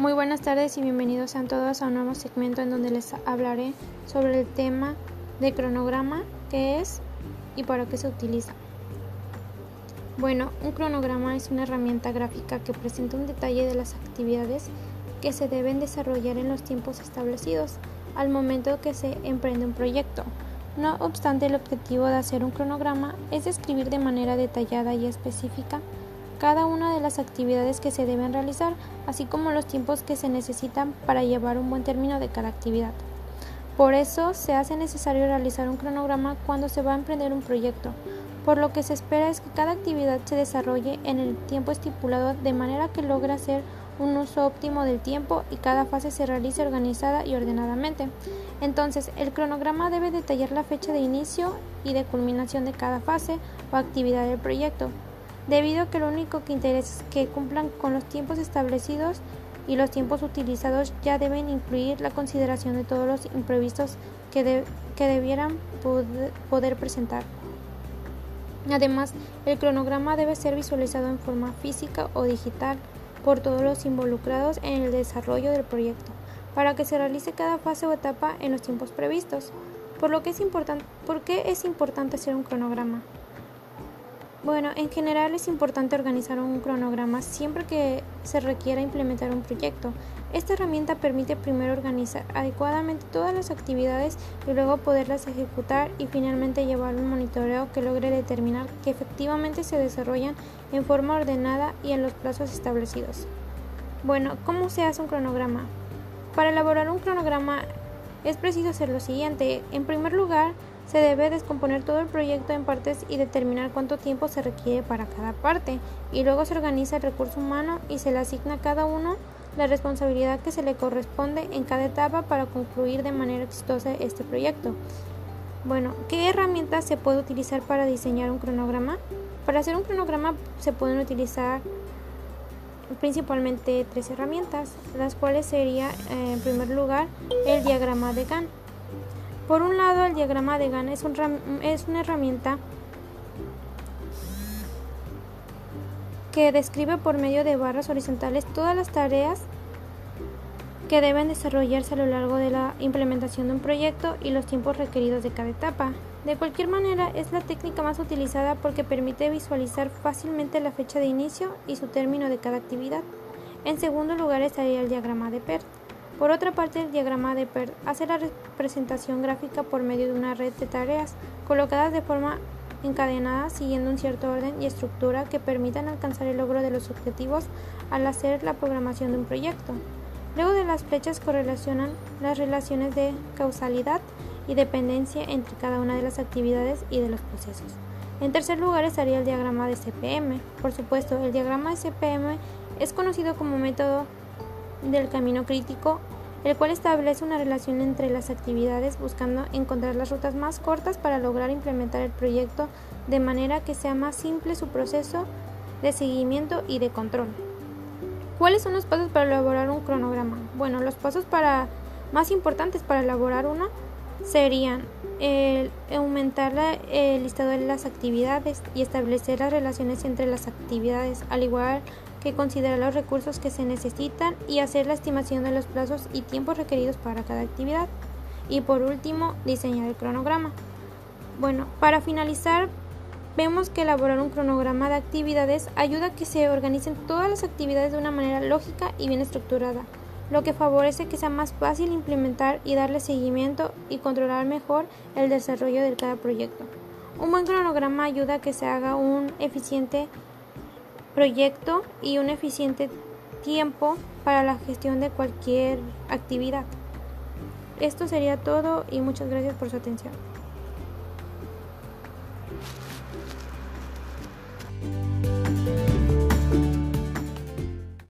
Muy buenas tardes y bienvenidos a todos a un nuevo segmento en donde les hablaré sobre el tema de cronograma, qué es y para qué se utiliza. Bueno, un cronograma es una herramienta gráfica que presenta un detalle de las actividades que se deben desarrollar en los tiempos establecidos al momento que se emprende un proyecto. No obstante, el objetivo de hacer un cronograma es describir de manera detallada y específica cada una de las actividades que se deben realizar, así como los tiempos que se necesitan para llevar un buen término de cada actividad. Por eso se hace necesario realizar un cronograma cuando se va a emprender un proyecto, por lo que se espera es que cada actividad se desarrolle en el tiempo estipulado de manera que logre hacer un uso óptimo del tiempo y cada fase se realice organizada y ordenadamente. Entonces, el cronograma debe detallar la fecha de inicio y de culminación de cada fase o actividad del proyecto, debido a que lo único que interesa es que cumplan con los tiempos establecidos y los tiempos utilizados ya deben incluir la consideración de todos los imprevistos que, que debieran poder presentar. Además, el cronograma debe ser visualizado en forma física o digital por todos los involucrados en el desarrollo del proyecto, para que se realice cada fase o etapa en los tiempos previstos. Por lo que es importante, ¿por qué es importante hacer un cronograma? Bueno, en general es importante organizar un cronograma siempre que se requiera implementar un proyecto. Esta herramienta permite primero organizar adecuadamente todas las actividades y luego poderlas ejecutar y finalmente llevar un monitoreo que logre determinar que efectivamente se desarrollan en forma ordenada y en los plazos establecidos. Bueno, ¿cómo se hace un cronograma? Para elaborar un cronograma es preciso hacer lo siguiente. En primer lugar, se debe descomponer todo el proyecto en partes y determinar cuánto tiempo se requiere para cada parte, y luego se organiza el recurso humano y se le asigna a cada uno la responsabilidad que se le corresponde en cada etapa para concluir de manera exitosa este proyecto. Bueno, ¿qué herramientas se puede utilizar para diseñar un cronograma? Para hacer un cronograma se pueden utilizar principalmente tres herramientas, las cuales sería eh, en primer lugar el diagrama de Gantt. Por un lado, el diagrama de Gantt es, es una herramienta que describe por medio de barras horizontales todas las tareas que deben desarrollarse a lo largo de la implementación de un proyecto y los tiempos requeridos de cada etapa. De cualquier manera, es la técnica más utilizada porque permite visualizar fácilmente la fecha de inicio y su término de cada actividad. En segundo lugar estaría el diagrama de PERT. Por otra parte, el diagrama de PERT hace la representación gráfica por medio de una red de tareas colocadas de forma encadenada siguiendo un cierto orden y estructura que permitan alcanzar el logro de los objetivos al hacer la programación de un proyecto. Luego de las flechas correlacionan las relaciones de causalidad y dependencia entre cada una de las actividades y de los procesos. En tercer lugar estaría el diagrama de CPM. Por supuesto, el diagrama de CPM es conocido como método del camino crítico, el cual establece una relación entre las actividades buscando encontrar las rutas más cortas para lograr implementar el proyecto de manera que sea más simple su proceso de seguimiento y de control. ¿Cuáles son los pasos para elaborar un cronograma? Bueno, los pasos para, más importantes para elaborar uno serían el aumentar el listado de las actividades y establecer las relaciones entre las actividades, al igual que considerar los recursos que se necesitan y hacer la estimación de los plazos y tiempos requeridos para cada actividad. Y por último, diseñar el cronograma. Bueno, para finalizar, vemos que elaborar un cronograma de actividades ayuda a que se organicen todas las actividades de una manera lógica y bien estructurada, lo que favorece que sea más fácil implementar y darle seguimiento y controlar mejor el desarrollo de cada proyecto. Un buen cronograma ayuda a que se haga un eficiente proyecto y un eficiente tiempo para la gestión de cualquier actividad. Esto sería todo y muchas gracias por su atención.